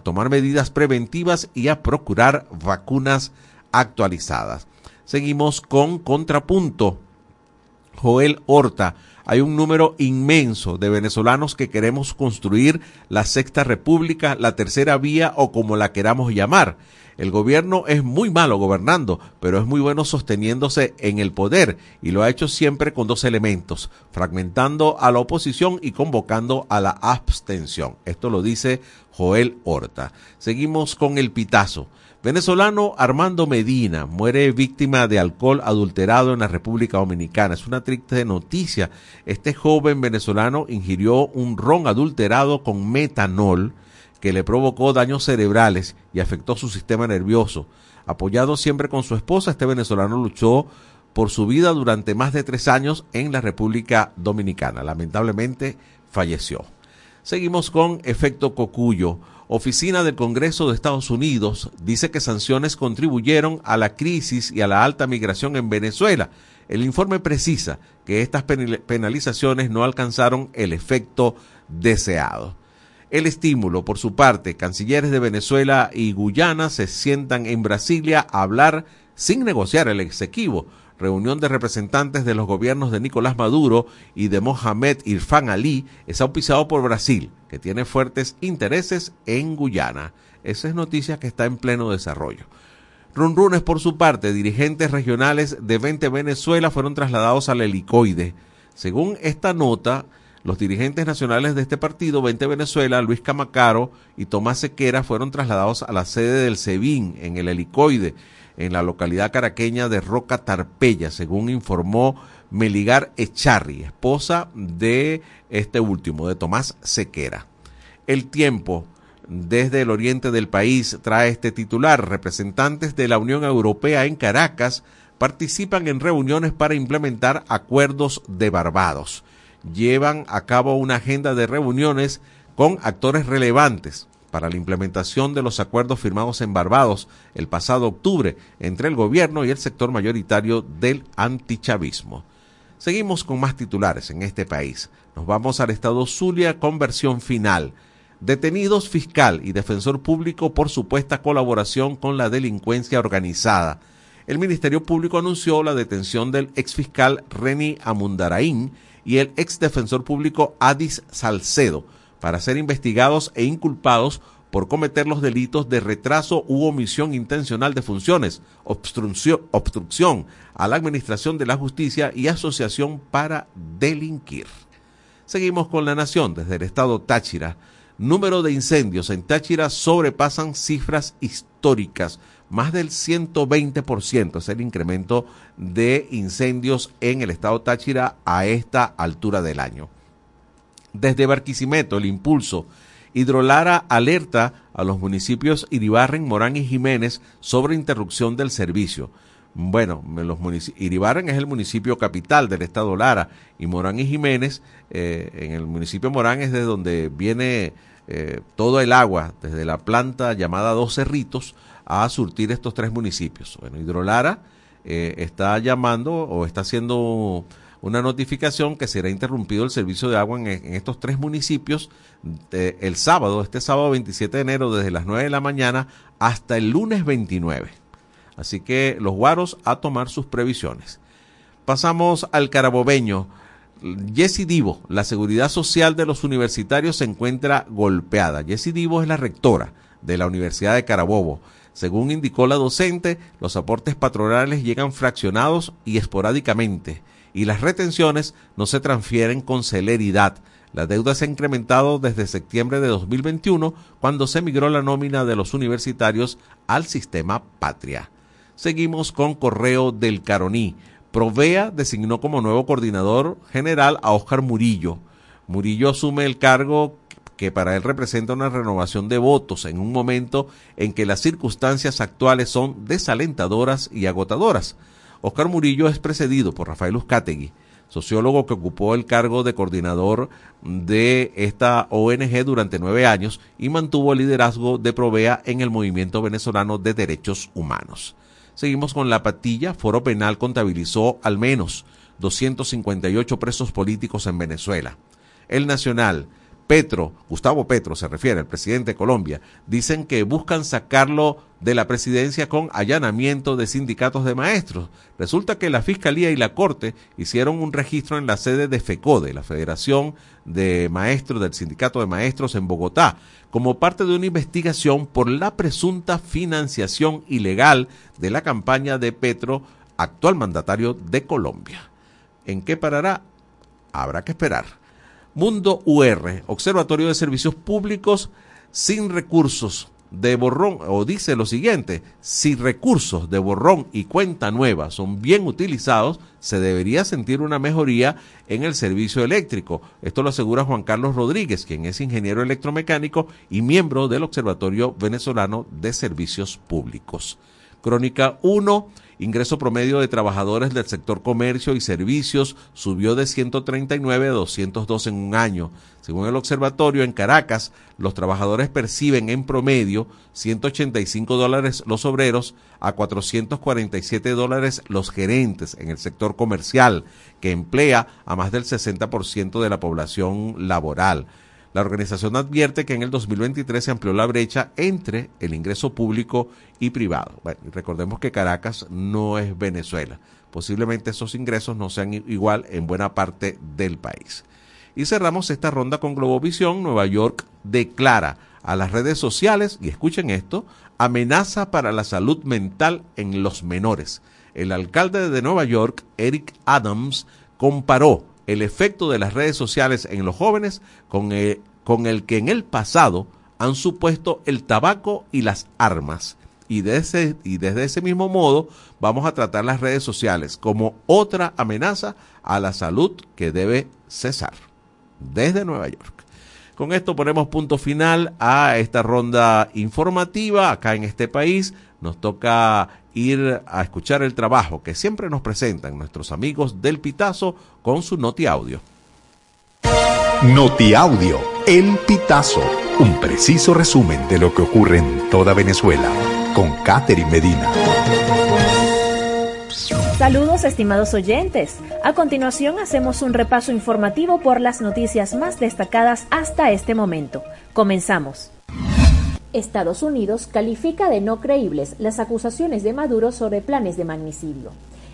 tomar medidas preventivas y a procurar vacunas actualizadas. Seguimos con contrapunto. Joel Horta, hay un número inmenso de venezolanos que queremos construir la sexta república, la tercera vía o como la queramos llamar. El gobierno es muy malo gobernando, pero es muy bueno sosteniéndose en el poder y lo ha hecho siempre con dos elementos, fragmentando a la oposición y convocando a la abstención. Esto lo dice Joel Horta. Seguimos con el pitazo. Venezolano Armando Medina muere víctima de alcohol adulterado en la República Dominicana. Es una triste noticia. Este joven venezolano ingirió un ron adulterado con metanol que le provocó daños cerebrales y afectó su sistema nervioso. Apoyado siempre con su esposa, este venezolano luchó por su vida durante más de tres años en la República Dominicana. Lamentablemente falleció. Seguimos con efecto cocuyo. Oficina del Congreso de Estados Unidos dice que sanciones contribuyeron a la crisis y a la alta migración en Venezuela. El informe precisa que estas penalizaciones no alcanzaron el efecto deseado. El estímulo, por su parte, cancilleres de Venezuela y Guyana se sientan en Brasilia a hablar sin negociar el exequivo reunión de representantes de los gobiernos de Nicolás Maduro y de Mohamed Irfan Ali, es auspiciado por Brasil, que tiene fuertes intereses en Guyana. Esa es noticia que está en pleno desarrollo. Runrunes, por su parte, dirigentes regionales de 20 Venezuela fueron trasladados al helicoide. Según esta nota, los dirigentes nacionales de este partido, 20 Venezuela, Luis Camacaro y Tomás Sequera, fueron trasladados a la sede del SEBIN en el helicoide en la localidad caraqueña de Roca Tarpeya, según informó Meligar Echarri, esposa de este último, de Tomás Sequera. El tiempo desde el oriente del país trae este titular. Representantes de la Unión Europea en Caracas participan en reuniones para implementar acuerdos de Barbados. Llevan a cabo una agenda de reuniones con actores relevantes para la implementación de los acuerdos firmados en Barbados el pasado octubre entre el gobierno y el sector mayoritario del antichavismo. Seguimos con más titulares en este país. Nos vamos al estado Zulia con versión final. Detenidos fiscal y defensor público por supuesta colaboración con la delincuencia organizada. El Ministerio Público anunció la detención del exfiscal Reni Amundaraín y el exdefensor público Adis Salcedo, para ser investigados e inculpados por cometer los delitos de retraso u omisión intencional de funciones, obstrucción, a la administración de la justicia y asociación para delinquir. Seguimos con la nación desde el estado Táchira. Número de incendios en Táchira sobrepasan cifras históricas. Más del 120% es el incremento de incendios en el estado Táchira a esta altura del año. Desde Barquisimeto, el impulso Hidrolara alerta a los municipios Iribarren, Morán y Jiménez sobre interrupción del servicio. Bueno, los Iribarren es el municipio capital del estado Lara y Morán y Jiménez, eh, en el municipio Morán es de donde viene eh, todo el agua, desde la planta llamada Dos Cerritos, a surtir estos tres municipios. Bueno, Hidrolara eh, está llamando o está haciendo una notificación que será interrumpido el servicio de agua en, estos tres municipios el sábado, este sábado 27 de enero, desde las 9 de la mañana hasta el lunes 29. Así que los guaros a tomar sus previsiones. Pasamos al carabobeño. Jessy Divo, la seguridad social de los universitarios se encuentra golpeada. Jessy Divo es la rectora de la Universidad de Carabobo. Según indicó la docente, los aportes patronales llegan fraccionados y esporádicamente y las retenciones no se transfieren con celeridad. La deuda se ha incrementado desde septiembre de 2021, cuando se migró la nómina de los universitarios al sistema Patria. Seguimos con Correo del Caroní. Provea designó como nuevo coordinador general a Óscar Murillo. Murillo asume el cargo que para él representa una renovación de votos en un momento en que las circunstancias actuales son desalentadoras y agotadoras. Oscar Murillo es precedido por Rafael Uzcategui, sociólogo que ocupó el cargo de coordinador de esta ONG durante nueve años y mantuvo el liderazgo de Provea en el movimiento venezolano de derechos humanos. Seguimos con la patilla. Foro Penal contabilizó al menos 258 presos políticos en Venezuela. El Nacional. Petro, Gustavo Petro se refiere, el presidente de Colombia, dicen que buscan sacarlo de la presidencia con allanamiento de sindicatos de maestros. Resulta que la Fiscalía y la Corte hicieron un registro en la sede de FECODE, la Federación de Maestros del Sindicato de Maestros en Bogotá, como parte de una investigación por la presunta financiación ilegal de la campaña de Petro, actual mandatario de Colombia. ¿En qué parará? Habrá que esperar. Mundo UR, Observatorio de Servicios Públicos sin recursos de borrón, o dice lo siguiente, si recursos de borrón y cuenta nueva son bien utilizados, se debería sentir una mejoría en el servicio eléctrico. Esto lo asegura Juan Carlos Rodríguez, quien es ingeniero electromecánico y miembro del Observatorio Venezolano de Servicios Públicos. Crónica 1 Ingreso promedio de trabajadores del sector comercio y servicios subió de 139 a 202 en un año. Según el observatorio, en Caracas, los trabajadores perciben en promedio 185 dólares los obreros a 447 dólares los gerentes en el sector comercial, que emplea a más del 60% de la población laboral. La organización advierte que en el 2023 se amplió la brecha entre el ingreso público y privado. recordemos que Caracas no es Venezuela. Posiblemente esos ingresos no sean igual en buena parte del país. Y cerramos esta ronda con Globovisión. Nueva York declara a las redes sociales, y escuchen esto, amenaza para la salud mental en los menores. El alcalde de Nueva York, Eric Adams, comparó el efecto de las redes sociales en los jóvenes con el, con el que en el pasado han supuesto el tabaco y las armas. Y, ese, y desde ese mismo modo vamos a tratar las redes sociales como otra amenaza a la salud que debe cesar. Desde Nueva York. Con esto ponemos punto final a esta ronda informativa acá en este país. Nos toca ir a escuchar el trabajo que siempre nos presentan nuestros amigos del Pitazo con su Noti Audio. Noti Audio, El Pitazo, un preciso resumen de lo que ocurre en toda Venezuela, con Catherine Medina. Saludos estimados oyentes. A continuación hacemos un repaso informativo por las noticias más destacadas hasta este momento. Comenzamos. Estados Unidos califica de no creíbles las acusaciones de Maduro sobre planes de magnicidio.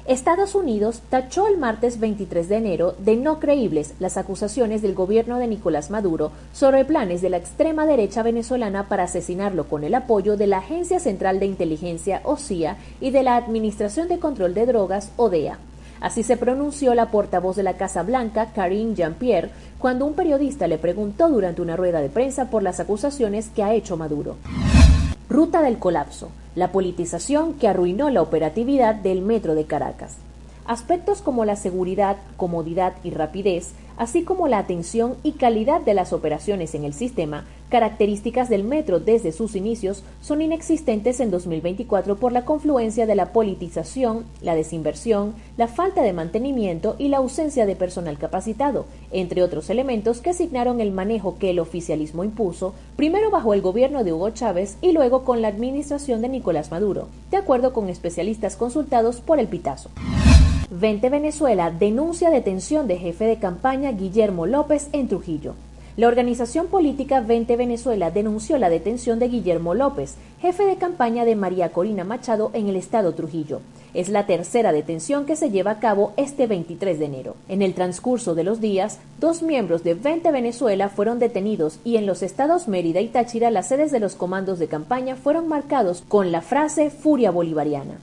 Estados Unidos tachó el martes 23 de enero de no creíbles las acusaciones del gobierno de Nicolás Maduro sobre planes de la extrema derecha venezolana para asesinarlo con el apoyo de la Agencia Central de Inteligencia OCIA y de la Administración de Control de Drogas ODEA. Así se pronunció la portavoz de la Casa Blanca, Karine Jean-Pierre, cuando un periodista le preguntó durante una rueda de prensa por las acusaciones que ha hecho Maduro. Ruta del colapso, la politización que arruinó la operatividad del metro de Caracas. Aspectos como la seguridad, comodidad y rapidez, así como la atención y calidad de las operaciones en el sistema, características del metro desde sus inicios, son inexistentes en 2024 por la confluencia de la politización, la desinversión, la falta de mantenimiento y la ausencia de personal capacitado, entre otros elementos que asignaron el manejo que el oficialismo impuso, primero bajo el gobierno de Hugo Chávez y luego con la administración de Nicolás Maduro, de acuerdo con especialistas consultados por el Pitazo. 20 Venezuela denuncia detención de jefe de campaña Guillermo López en Trujillo. La organización política 20 Venezuela denunció la detención de Guillermo López, jefe de campaña de María Corina Machado en el estado Trujillo. Es la tercera detención que se lleva a cabo este 23 de enero. En el transcurso de los días, dos miembros de 20 Venezuela fueron detenidos y en los estados Mérida y Táchira las sedes de los comandos de campaña fueron marcados con la frase Furia Bolivariana.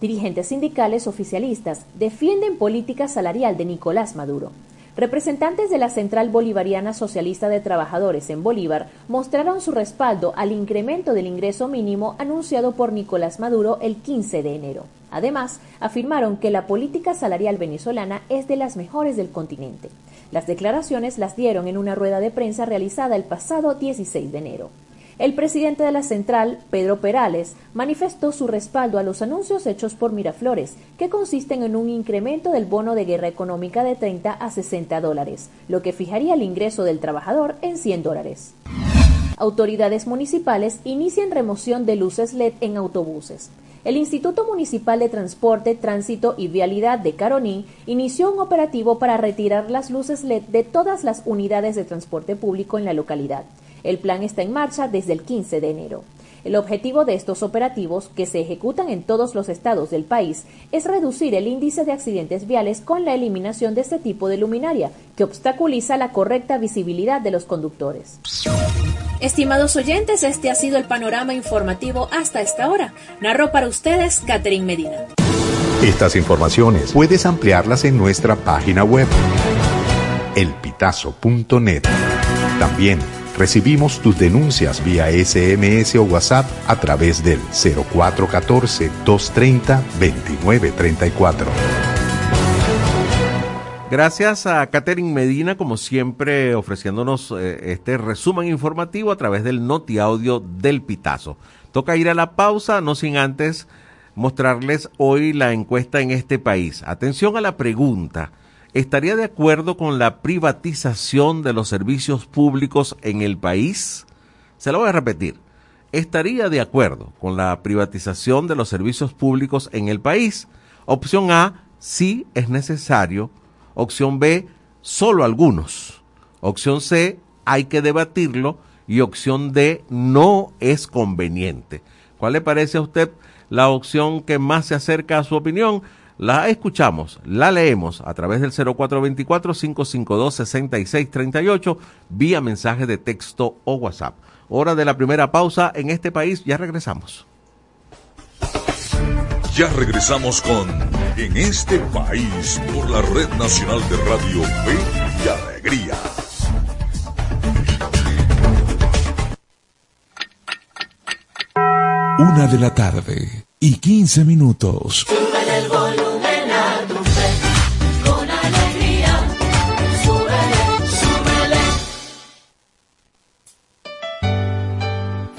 Dirigentes sindicales oficialistas defienden política salarial de Nicolás Maduro. Representantes de la Central Bolivariana Socialista de Trabajadores en Bolívar mostraron su respaldo al incremento del ingreso mínimo anunciado por Nicolás Maduro el 15 de enero. Además, afirmaron que la política salarial venezolana es de las mejores del continente. Las declaraciones las dieron en una rueda de prensa realizada el pasado 16 de enero. El presidente de la central, Pedro Perales, manifestó su respaldo a los anuncios hechos por Miraflores, que consisten en un incremento del bono de guerra económica de 30 a 60 dólares, lo que fijaría el ingreso del trabajador en 100 dólares. Autoridades municipales inician remoción de luces LED en autobuses. el Instituto Municipal de Transporte, Tránsito y Vialidad de Caroní inició un operativo para retirar las luces LED de todas las unidades de transporte público en la localidad. El plan está en marcha desde el 15 de enero. El objetivo de estos operativos, que se ejecutan en todos los estados del país, es reducir el índice de accidentes viales con la eliminación de este tipo de luminaria, que obstaculiza la correcta visibilidad de los conductores. Estimados oyentes, este ha sido el panorama informativo hasta esta hora. Narró para ustedes Catherine Medina. Estas informaciones puedes ampliarlas en nuestra página web elpitazo.net. También Recibimos tus denuncias vía SMS o WhatsApp a través del 0414-230-2934. Gracias a Catherine Medina, como siempre, ofreciéndonos eh, este resumen informativo a través del Noti Audio del Pitazo. Toca ir a la pausa, no sin antes mostrarles hoy la encuesta en este país. Atención a la pregunta estaría de acuerdo con la privatización de los servicios públicos en el país? Se lo voy a repetir. ¿Estaría de acuerdo con la privatización de los servicios públicos en el país? Opción A, sí es necesario. Opción B, solo algunos. Opción C, hay que debatirlo. Y opción D, no es conveniente. ¿Cuál le parece a usted la opción que más se acerca a su opinión? La escuchamos, la leemos a través del 0424-552-6638 vía mensaje de texto o WhatsApp. Hora de la primera pausa en este país, ya regresamos. Ya regresamos con En este país por la Red Nacional de Radio Fe y Alegría. Una de la tarde y 15 minutos.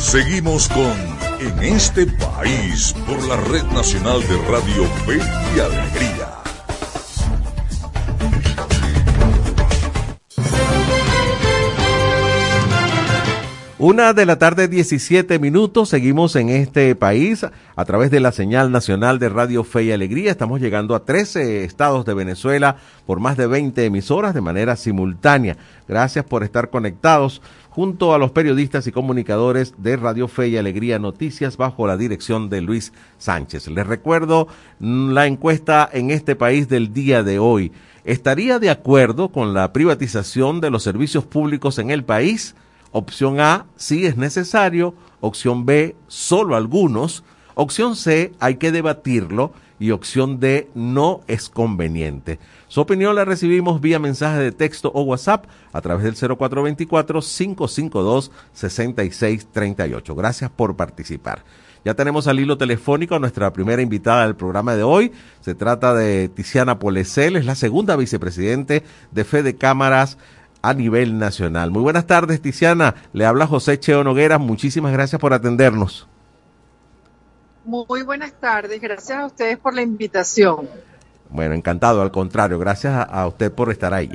Seguimos con En este país por la Red Nacional de Radio Fe y Alegría. Una de la tarde, 17 minutos. Seguimos en este país a través de la señal nacional de Radio Fe y Alegría. Estamos llegando a 13 estados de Venezuela por más de 20 emisoras de manera simultánea. Gracias por estar conectados junto a los periodistas y comunicadores de Radio Fe y Alegría Noticias bajo la dirección de Luis Sánchez. Les recuerdo mm, la encuesta en este país del día de hoy. ¿Estaría de acuerdo con la privatización de los servicios públicos en el país? Opción A, sí es necesario. Opción B, solo algunos. Opción C, hay que debatirlo. Y opción D, no es conveniente. Su opinión la recibimos vía mensaje de texto o WhatsApp a través del 0424-552-6638. Gracias por participar. Ya tenemos al hilo telefónico a nuestra primera invitada del programa de hoy. Se trata de Tiziana Polecel, es la segunda vicepresidente de Fede Cámaras a nivel nacional. Muy buenas tardes, Tiziana. Le habla José Cheo Nogueras. Muchísimas gracias por atendernos. Muy buenas tardes. Gracias a ustedes por la invitación. Bueno, encantado, al contrario, gracias a, usted por estar ahí.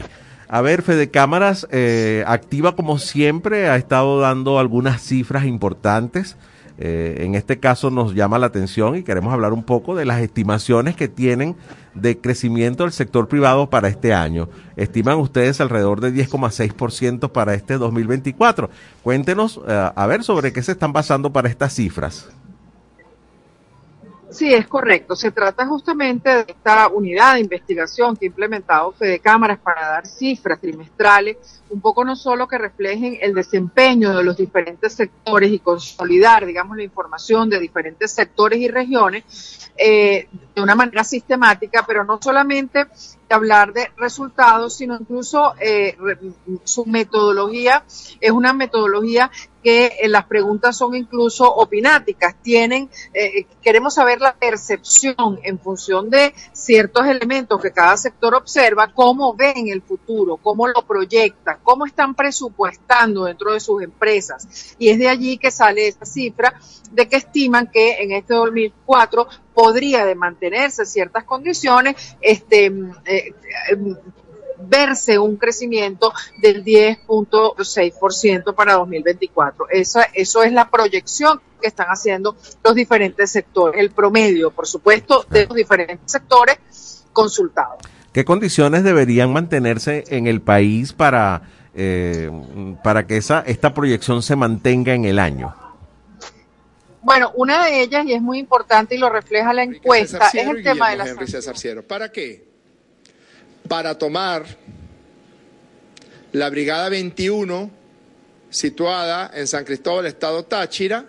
A ver, Fede Cámaras, eh, activa como siempre, ha estado dando algunas cifras importantes. Eh, en este caso nos llama la atención y queremos hablar un poco de las estimaciones que tienen de crecimiento del sector privado para este año. Estiman ustedes alrededor de 10,6% para este 2024. Cuéntenos, eh, a ver, sobre qué se están basando para estas cifras. Sí, es correcto. Se trata justamente de esta unidad de investigación que ha implementado Fede Cámaras para dar cifras trimestrales, un poco no solo que reflejen el desempeño de los diferentes sectores y consolidar, digamos, la información de diferentes sectores y regiones eh, de una manera sistemática, pero no solamente hablar de resultados, sino incluso eh, su metodología es una metodología que eh, las preguntas son incluso opináticas, tienen, eh, queremos saber la percepción en función de ciertos elementos que cada sector observa, cómo ven el futuro, cómo lo proyectan, cómo están presupuestando dentro de sus empresas. Y es de allí que sale esa cifra de que estiman que en este 2004 podría de mantenerse ciertas condiciones, este, eh, verse un crecimiento del 10.6% para 2024. Esa, eso es la proyección que están haciendo los diferentes sectores, el promedio, por supuesto, de los diferentes sectores consultados. ¿Qué condiciones deberían mantenerse en el país para, eh, para que esa, esta proyección se mantenga en el año? Bueno, una de ellas, y es muy importante y lo refleja la encuesta, es el tema de la ¿Para qué? para tomar la Brigada 21, situada en San Cristóbal, Estado Táchira,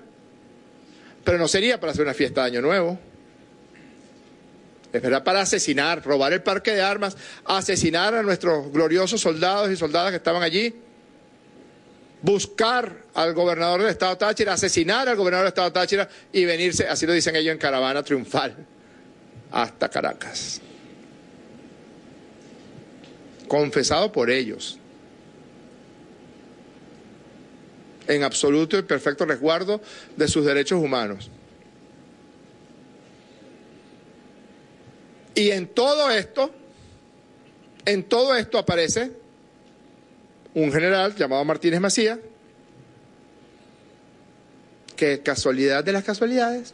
pero no sería para hacer una fiesta de Año Nuevo. Es verdad, para asesinar, robar el parque de armas, asesinar a nuestros gloriosos soldados y soldadas que estaban allí, buscar al gobernador del Estado Táchira, asesinar al gobernador del Estado Táchira y venirse, así lo dicen ellos, en caravana triunfal hasta Caracas confesado por ellos, en absoluto y perfecto resguardo de sus derechos humanos. Y en todo esto, en todo esto aparece un general llamado Martínez Macía, que casualidad de las casualidades,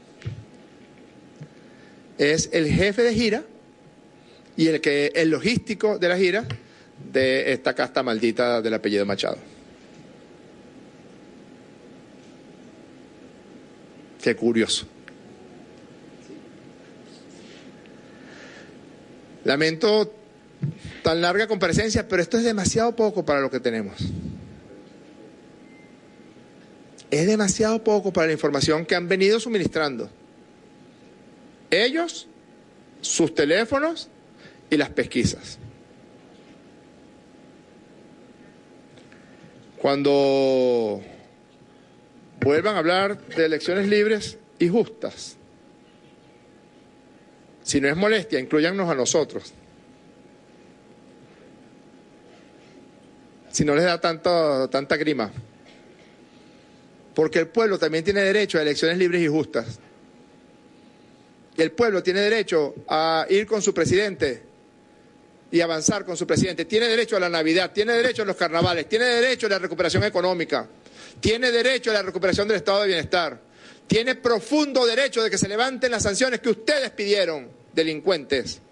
es el jefe de gira y el que el logístico de la gira de esta casta maldita del apellido Machado. Qué curioso. Lamento tan larga comparecencia, pero esto es demasiado poco para lo que tenemos. Es demasiado poco para la información que han venido suministrando. Ellos, sus teléfonos y las pesquisas. Cuando vuelvan a hablar de elecciones libres y justas, si no es molestia, incluyannos a nosotros. Si no les da tanto, tanta grima. Porque el pueblo también tiene derecho a elecciones libres y justas. El pueblo tiene derecho a ir con su presidente y avanzar con su presidente. Tiene derecho a la Navidad, tiene derecho a los carnavales, tiene derecho a la recuperación económica, tiene derecho a la recuperación del estado de bienestar, tiene profundo derecho de que se levanten las sanciones que ustedes pidieron, delincuentes.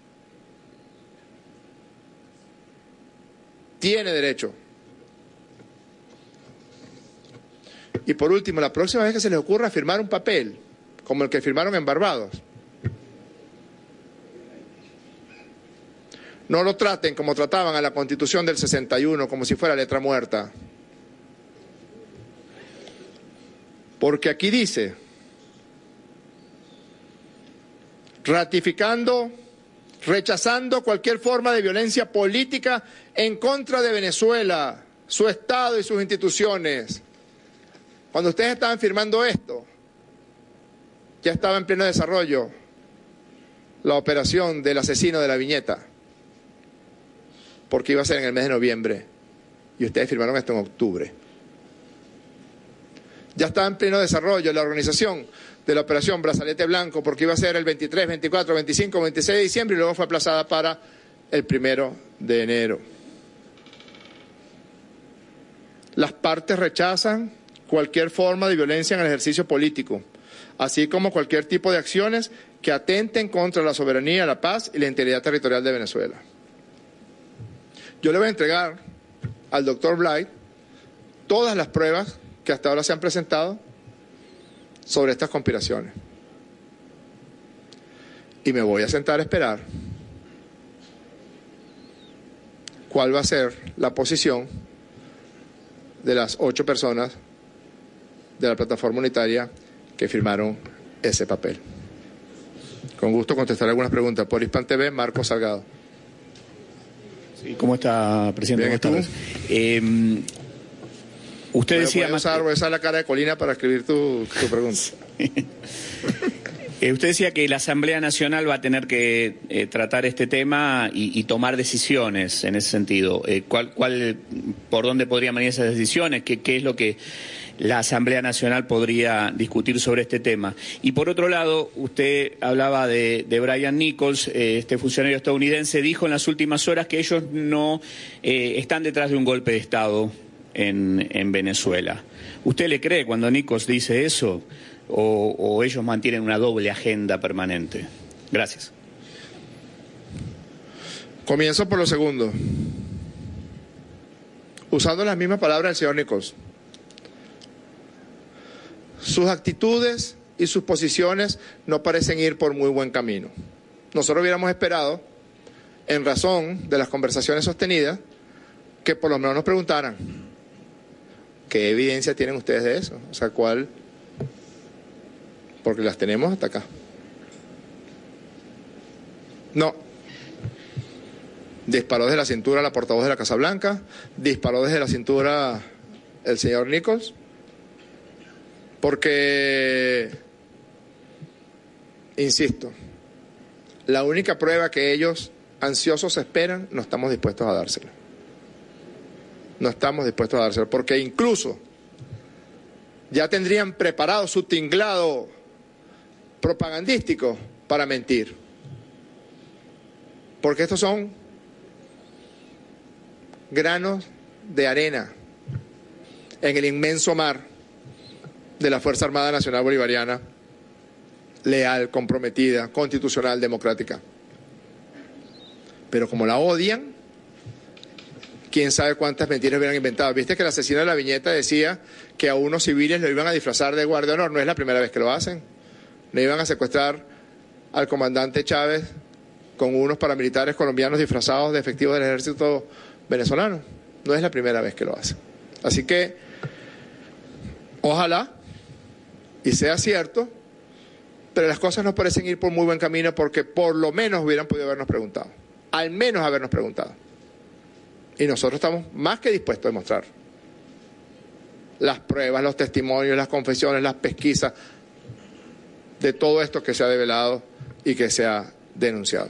Tiene derecho. Y por último, la próxima vez que se les ocurra firmar un papel, como el que firmaron en Barbados, No lo traten como trataban a la Constitución del 61, como si fuera letra muerta. Porque aquí dice, ratificando, rechazando cualquier forma de violencia política en contra de Venezuela, su Estado y sus instituciones. Cuando ustedes estaban firmando esto, ya estaba en pleno desarrollo la operación del asesino de la viñeta porque iba a ser en el mes de noviembre y ustedes firmaron esto en octubre. Ya estaba en pleno desarrollo la organización de la operación Brazalete Blanco, porque iba a ser el 23, 24, 25, 26 de diciembre y luego fue aplazada para el primero de enero. Las partes rechazan cualquier forma de violencia en el ejercicio político, así como cualquier tipo de acciones que atenten contra la soberanía, la paz y la integridad territorial de Venezuela. Yo le voy a entregar al doctor Blight todas las pruebas que hasta ahora se han presentado sobre estas conspiraciones. Y me voy a sentar a esperar cuál va a ser la posición de las ocho personas de la plataforma unitaria que firmaron ese papel. Con gusto contestaré algunas preguntas. Por Hispan TV, Marco Salgado. Sí, ¿Cómo está, presidente? Bien, tardes. Eh, usted decía... más- usar, usar la cara de Colina para escribir tu, tu pregunta. Eh, usted decía que la Asamblea Nacional va a tener que eh, tratar este tema y, y tomar decisiones en ese sentido. ¿cuál, cuál, ¿Por dónde podrían venir esas decisiones? ¿Qué, ¿Qué es lo que la Asamblea Nacional podría discutir sobre este tema? Y por otro lado, usted hablaba de, Brian Nichols, eh, este funcionario estadounidense, dijo en las últimas horas que ellos no eh, están detrás de un golpe de Estado en, en Venezuela. ¿Usted le cree cuando Nichols dice eso? o, o ellos mantienen una doble agenda permanente? Gracias. Comienzo por lo segundo. Usando las mismas palabras del señor Nichols. Sus actitudes y sus posiciones no parecen ir por muy buen camino. Nosotros hubiéramos esperado, en razón de las conversaciones sostenidas, que por lo menos nos preguntaran, ¿qué evidencia tienen ustedes de eso? O sea, ¿cuál? Porque las tenemos hasta acá. No, disparó desde la cintura la portavoz de la Casa Blanca, disparó desde la cintura el señor Nichols, porque, insisto, la única prueba que ellos ansiosos esperan, no estamos dispuestos a dársela. No estamos dispuestos a dársela, porque incluso ya tendrían preparado su tinglado propagandístico para mentir. Porque estos son granos de arena en el inmenso mar de la Fuerza Armada Nacional Bolivariana, leal, comprometida, constitucional, democrática. Pero como la odian, quién sabe cuántas mentiras hubieran inventado. Viste que el asesino de la viñeta decía que a unos civiles lo iban a disfrazar de guardia honor. No es la primera vez que lo hacen. Le iban a secuestrar al comandante Chávez con unos paramilitares colombianos disfrazados de efectivos del ejército venezolano. No es la primera vez que lo hacen. Así que, ojalá y sea cierto, pero las cosas no parecen ir por muy buen camino porque por lo menos hubieran podido habernos preguntado. Al menos habernos preguntado. Y nosotros estamos más que dispuestos a demostrar las pruebas, los testimonios, las confesiones, las pesquisas de todo esto que se ha develado y que se ha denunciado.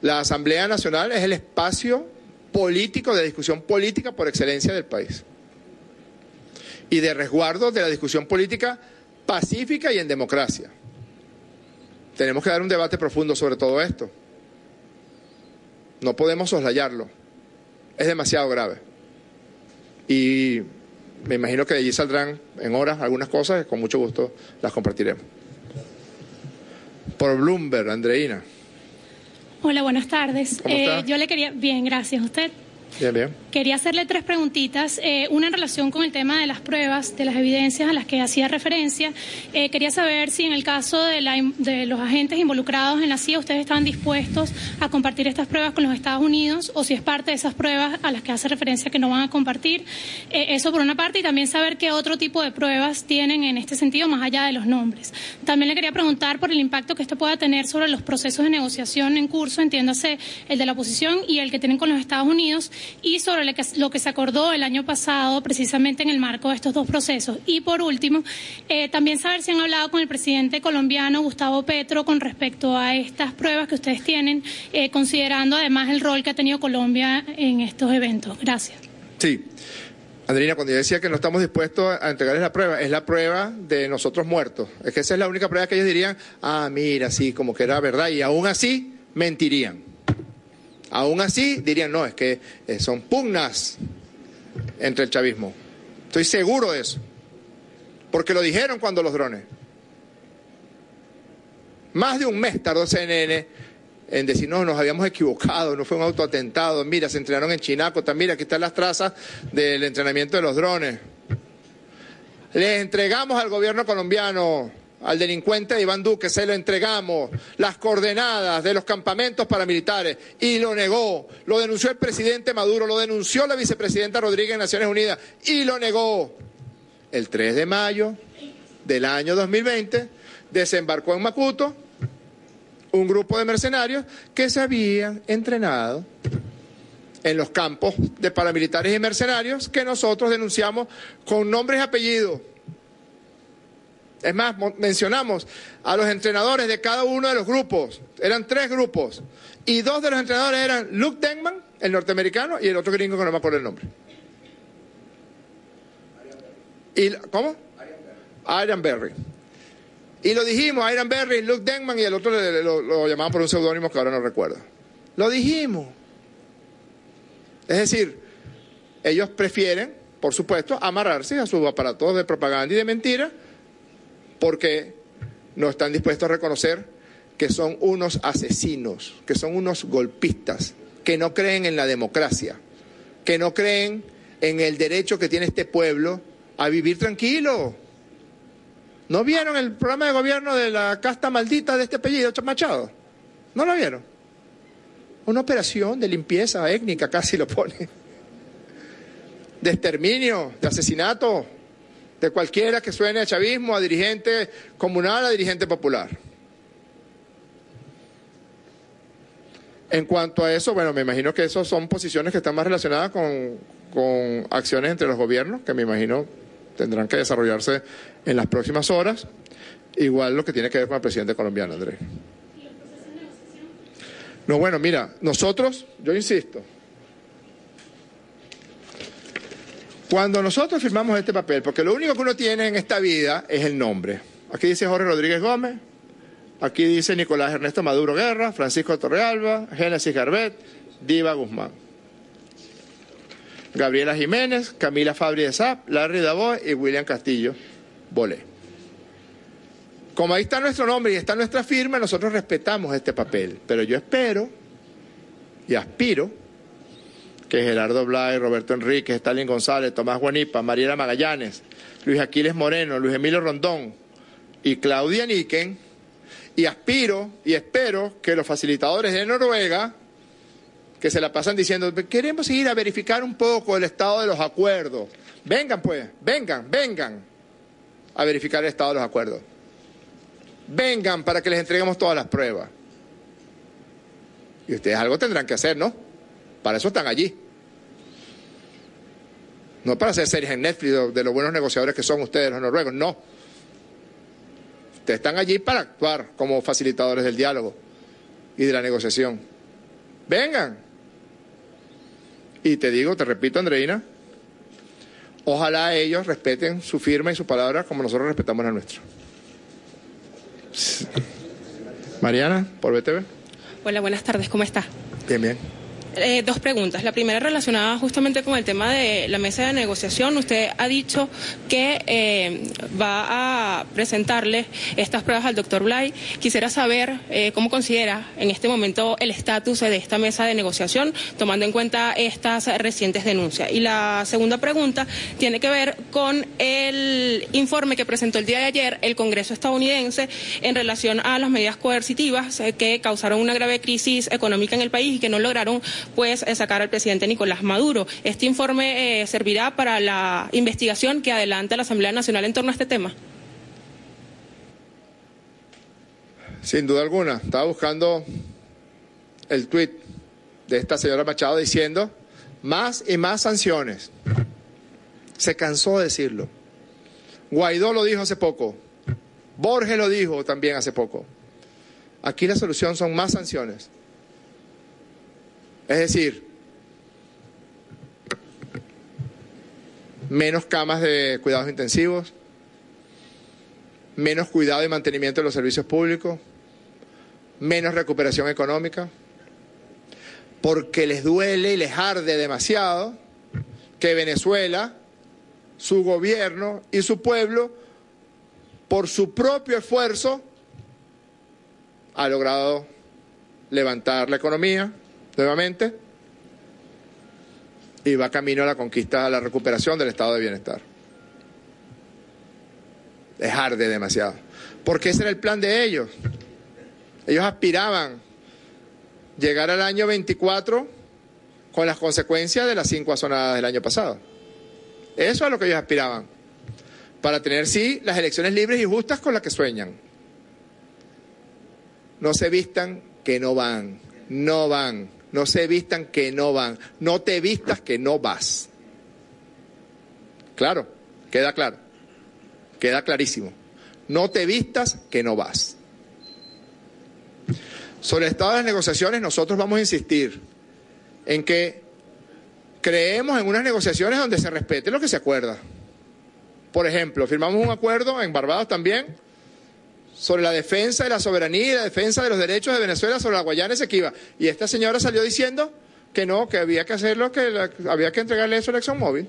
La Asamblea Nacional es el espacio político de discusión política por excelencia del país y de resguardo de la discusión política pacífica y en democracia. Tenemos que dar un debate profundo sobre todo esto. No podemos soslayarlo. Es demasiado grave. Y me imagino que de allí saldrán en horas algunas cosas con mucho gusto las compartiremos. Por Bloomberg, Andreina. Hola, buenas tardes. ¿Cómo Eh, está? yo le quería, bien, gracias. ¿Usted? Quería hacerle tres preguntitas. Eh, una en relación con el tema de las pruebas, de las evidencias a las que hacía referencia. Eh, quería saber si en el caso de, la los agentes involucrados en la CIA ustedes estaban dispuestos a compartir estas pruebas con los Estados Unidos o si es parte de esas pruebas a las que hace referencia que no van a compartir. Eh, eso por una parte y también saber qué otro tipo de pruebas tienen en este sentido más allá de los nombres. También le quería preguntar por el impacto que esto pueda tener sobre los procesos de negociación en curso, entiéndase el de la oposición y el que tienen con los Estados Unidos y sobre lo que, se acordó el año pasado precisamente en el marco de estos dos procesos. Y por último, eh, también saber si han hablado con el presidente colombiano Gustavo Petro con respecto a estas pruebas que ustedes tienen, eh, considerando además el rol que ha tenido Colombia en estos eventos. Gracias. Sí. Andrina, cuando yo decía que no estamos dispuestos a entregarles la prueba, es la prueba de nosotros muertos. Es que esa es la única prueba que ellos dirían, ah, mira, sí, como que era verdad, y aún así mentirían. Aún así dirían, no, es que eh, son pugnas entre el chavismo. Estoy seguro de eso. Porque lo dijeron cuando los drones. Más de un mes tardó CNN en decir, no, nos habíamos equivocado, no fue un autoatentado, mira, se entrenaron en Chinacota, mira, aquí están las trazas del entrenamiento de los drones. Les entregamos al gobierno colombiano, al delincuente Iván Duque, se lo entregamos, las coordenadas de los campamentos paramilitares, y lo negó, lo denunció el presidente Maduro, lo denunció la vicepresidenta Rodríguez en Naciones Unidas, y lo negó. El 3 de mayo del año 2020 desembarcó en Macuto un grupo de mercenarios que se habían entrenado en los campos de paramilitares y mercenarios que nosotros denunciamos con nombres y apellidos. Es más, mencionamos a los entrenadores de cada uno de los grupos. Eran tres grupos. Y dos de los entrenadores eran Luke Denman, el norteamericano, y el otro gringo que no me acuerdo el nombre. Y, ¿Cómo? Iron Berry. Y lo dijimos, Iron Berry, Luke Denman y el otro lo, lo llamaban por un seudónimo que ahora no recuerdo. Lo dijimos. Es decir, ellos prefieren, por supuesto, amarrarse a sus aparatos de propaganda y de mentira porque no están dispuestos a reconocer que son unos asesinos, que son unos golpistas, que no creen en la democracia, que no creen en el derecho que tiene este pueblo a vivir tranquilo. ¿No vieron el programa de gobierno de la casta maldita de este apellido, Machado? ¿No lo vieron? Una operación de limpieza étnica, casi lo pone. De exterminio, de asesinato, de cualquiera que suene a chavismo, a dirigente comunal, a dirigente popular. En cuanto a eso, bueno, me imagino que esas son posiciones que están más relacionadas con, con acciones entre los gobiernos, que me imagino tendrán que desarrollarse en las próximas horas, igual lo que tiene que ver con el presidente colombiano, Andrés. No, bueno, mira, nosotros, yo insisto, cuando nosotros firmamos este papel, porque lo único que uno tiene en esta vida es el nombre. Aquí dice Jorge Rodríguez Gómez, aquí dice Nicolás Ernesto Maduro Guerra, Francisco Torrealba, Génesis Garbet, Diva Guzmán. Gabriela Jiménez, Camila Fabri de Zap, Larry Davoe y William Castillo Bolé. Como ahí está nuestro nombre y está nuestra firma, nosotros respetamos este papel. Pero yo espero y aspiro que Gerardo Blay, Roberto Enríquez, Stalin González, Tomás Guanipa, Mariela Magallanes, Luis Aquiles Moreno, Luis Emilio Rondón y Claudia Niquen, y aspiro y espero que los facilitadores de Noruega que se la pasan diciendo, queremos ir a verificar un poco el estado de los acuerdos. Vengan pues, vengan, vengan a verificar el estado de los acuerdos. Vengan para que les entreguemos todas las pruebas. Y ustedes algo tendrán que hacer, ¿no? Para eso están allí. No para hacer series en Netflix de los buenos negociadores que son ustedes, los noruegos, no. Ustedes están allí para actuar como facilitadores del diálogo y de la negociación. Vengan, y te digo, te repito, Andreina, ojalá ellos respeten su firma y su palabra como nosotros respetamos la nuestra. Mariana, por BTV. Hola, buenas tardes, ¿cómo está? Bien, bien. Eh, dos preguntas. La primera relacionada justamente con el tema de la mesa de negociación. Usted ha dicho que eh, va a presentarle estas pruebas al doctor Blay. Quisiera saber eh, cómo considera en este momento el estatus de esta mesa de negociación, tomando en cuenta estas recientes denuncias. Y la segunda pregunta tiene que ver con el informe que presentó el día de ayer el Congreso estadounidense en relación a las medidas coercitivas que causaron una grave crisis económica en el país y que no lograron pues eh, sacar al presidente Nicolás Maduro. ¿Este informe eh, servirá para la investigación que adelanta la Asamblea Nacional en torno a este tema? Sin duda alguna. Estaba buscando el tuit de esta señora Machado diciendo más y más sanciones. Se cansó de decirlo. Guaidó lo dijo hace poco. Borges lo dijo también hace poco. Aquí la solución son más sanciones. Es decir, menos camas de cuidados intensivos, menos cuidado y mantenimiento de los servicios públicos, menos recuperación económica, porque les duele y les arde demasiado que Venezuela, su gobierno y su pueblo, por su propio esfuerzo, ha logrado levantar la economía nuevamente y va camino a la conquista, a la recuperación del estado de bienestar. Es arde demasiado. Porque ese era el plan de ellos. Ellos aspiraban llegar al año 24 con las consecuencias de las cinco azonadas del año pasado. Eso es lo que ellos aspiraban. Para tener, sí, las elecciones libres y justas con las que sueñan. No se vistan que no van. No van. No se vistan que no van. No te vistas que no vas. Claro, queda claro. Queda clarísimo. No te vistas que no vas. Sobre el estado de las negociaciones, nosotros vamos a insistir en que creemos en unas negociaciones donde se respete lo que se acuerda. Por ejemplo, firmamos un acuerdo en Barbados también sobre la defensa de la soberanía y la defensa de los derechos de Venezuela sobre la Guayana Esequiba. Y esta señora salió diciendo que no, que había que hacerlo, que había que entregarle eso a la Móvil,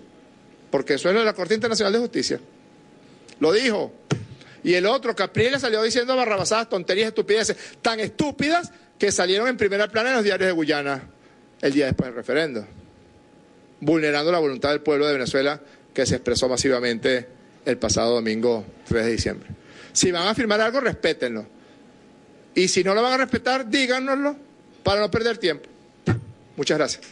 porque eso es de la Corte Internacional de Justicia. Lo dijo. Y el otro, Capriles, salió diciendo barrabasadas, tonterías, estupideces, tan estúpidas que salieron en primera plana en los diarios de Guyana el día después del referendo, vulnerando la voluntad del pueblo de Venezuela que se expresó masivamente el pasado domingo 3 de diciembre. Si van a firmar algo, respétenlo. Y si no lo van a respetar, díganoslo para no perder tiempo. Muchas gracias.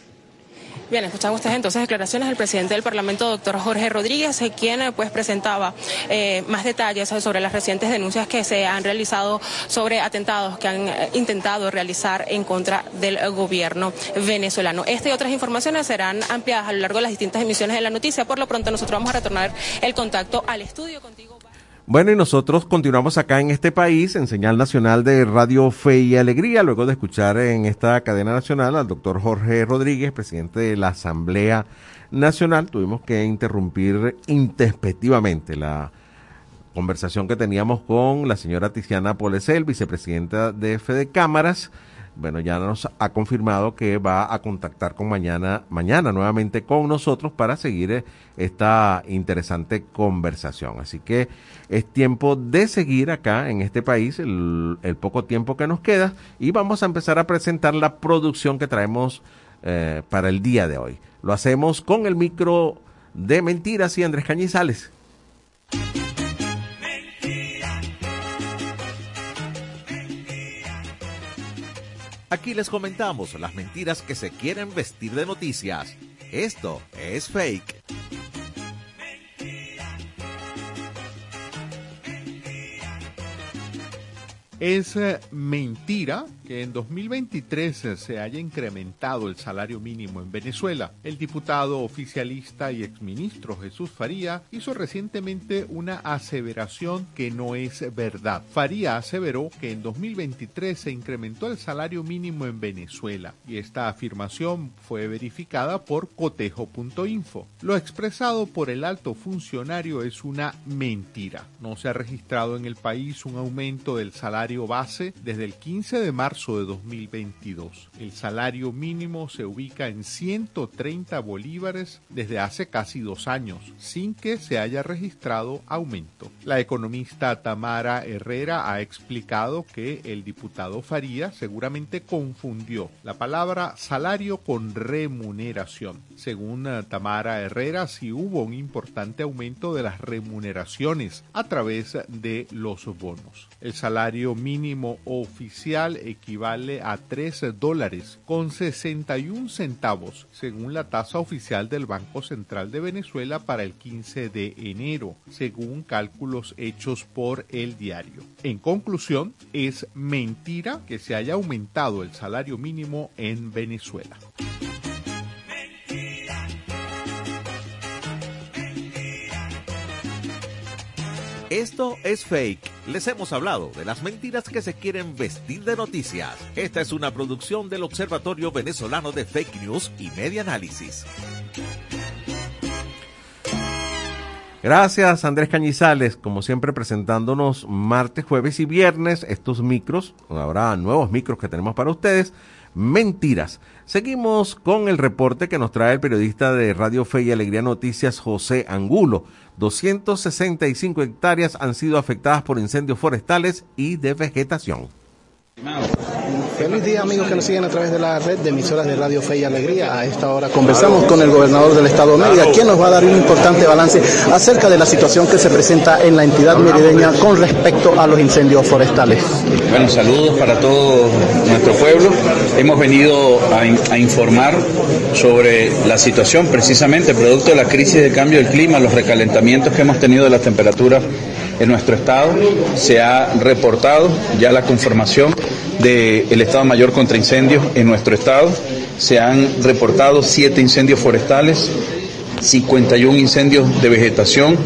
Bien, escuchan ustedes entonces declaraciones del presidente del Parlamento, doctor Jorge Rodríguez, quien pues presentaba eh, más detalles sobre las recientes denuncias que se han realizado sobre atentados que han eh, intentado realizar en contra del gobierno venezolano. Esta y otras informaciones serán ampliadas a lo largo de las distintas emisiones de la noticia. Por lo pronto nosotros vamos a retornar el contacto al estudio contigo. Bueno, y nosotros continuamos acá en este país, en señal nacional de Radio Fe y Alegría, luego de escuchar en esta cadena nacional al doctor Jorge Rodríguez, presidente de la Asamblea Nacional. Tuvimos que interrumpir intespectivamente la conversación que teníamos con la señora Tiziana Polesel, vicepresidenta de Fede Cámaras bueno, ya nos ha confirmado que va a contactar con mañana, mañana nuevamente con nosotros para seguir eh, esta interesante conversación. Así que es tiempo de seguir acá en este país el, poco tiempo que nos queda y vamos a empezar a presentar la producción que traemos eh, para el día de hoy. Lo hacemos con el micro de mentiras y Andrés Cañizales. Aquí les comentamos las mentiras que se quieren vestir de noticias. Esto es fake. Es eh, mentira que en 2023 eh, se haya incrementado el salario mínimo en Venezuela. El diputado oficialista y exministro Jesús Faría hizo recientemente una aseveración que no es verdad. Faría aseveró que en 2023 se incrementó el salario mínimo en Venezuela y esta afirmación fue verificada por cotejo.info. Lo expresado por el alto funcionario es una mentira. No se ha registrado en el país un aumento del salario base desde el 15 de marzo de 2022. El salario mínimo se ubica en 130 bolívares desde hace casi dos años, sin que se haya registrado aumento. La economista Tamara Herrera ha explicado que el diputado Faría seguramente confundió la palabra salario con remuneración. Según eh, Tamara Herrera, sí hubo un importante aumento de las remuneraciones a través de los bonos. El salario mínimo oficial equivale a 3 dólares con 61 centavos, según la tasa oficial del Banco Central de Venezuela para el 15 de enero, según cálculos hechos por el diario. En conclusión, es mentira que se haya aumentado el salario mínimo en Venezuela. Esto es fake. Les hemos hablado de las mentiras que se quieren vestir de noticias. Esta es una producción del Observatorio Venezolano de Fake News y Media Análisis. Gracias Andrés Cañizales, como siempre presentándonos martes, jueves y viernes estos micros, habrá nuevos micros que tenemos para ustedes, mentiras. Seguimos con el reporte que nos trae el periodista de Radio Fe y Alegría Noticias, José Angulo. 265 hectáreas han sido afectadas por incendios forestales y de vegetación. Feliz día amigos que nos siguen a través de la red de emisoras de Radio Fe y Alegría. A esta hora conversamos con el gobernador del estado de Mérida, quien nos va a dar un importante balance acerca de la situación que se presenta en la entidad merideña con respecto a los incendios forestales. Bueno, saludos para todo nuestro pueblo. Hemos venido a, a informar sobre la situación precisamente producto de la crisis de cambio del clima, los recalentamientos que hemos tenido de las temperaturas en nuestro estado. Se ha reportado ya la conformación del Estado Mayor contra Incendios en nuestro estado. Se han reportado siete incendios forestales, 51 incendios de vegetación,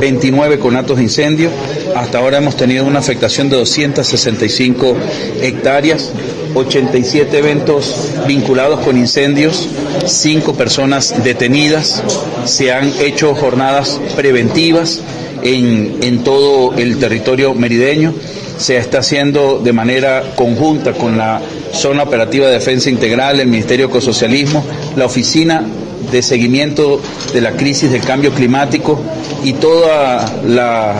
29 conatos de incendio. Hasta ahora hemos tenido una afectación de 265 hectáreas, 87 eventos vinculados con incendios, 5 personas detenidas. Se han hecho jornadas preventivas en, en todo el territorio merideño se está haciendo de manera conjunta con la Zona Operativa de Defensa Integral, el Ministerio de Ecosocialismo, la Oficina de Seguimiento de la Crisis del Cambio Climático y toda la,